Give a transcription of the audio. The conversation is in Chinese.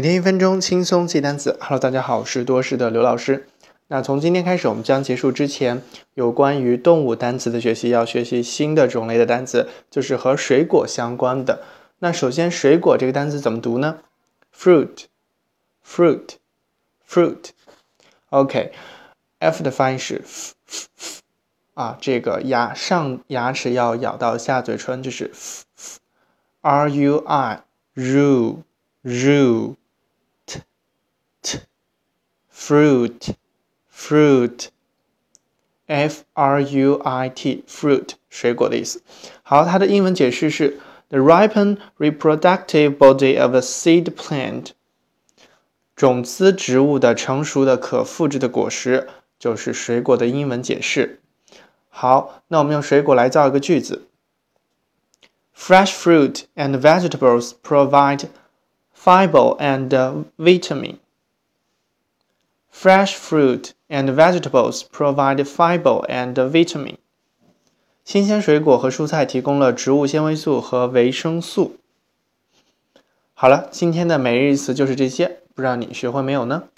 每天一分钟轻松记单词。Hello，大家好，我是多士的刘老师。那从今天开始，我们将结束之前有关于动物单词的学习，要学习新的种类的单词，就是和水果相关的。那首先，水果这个单词怎么读呢？fruit，fruit，fruit。OK，f 的发音是 f f f 啊，这个牙上牙齿要咬到下嘴唇，就是 f f。r u i ru ru fruit fruit f r u i t fruit 水果的意思。好，它的英文解释是 the ripened reproductive body of a seed plant。种子植物的成熟的可复制的果实就是水果的英文解释。好，那我们用水果来造一个句子。Fresh fruit and vegetables provide fiber and vitamin. Fresh fruit and vegetables provide fiber and vitamin. 新鲜水果和蔬菜提供了植物纤维素和维生素。好了，今天的每日一词就是这些，不知道你学会没有呢？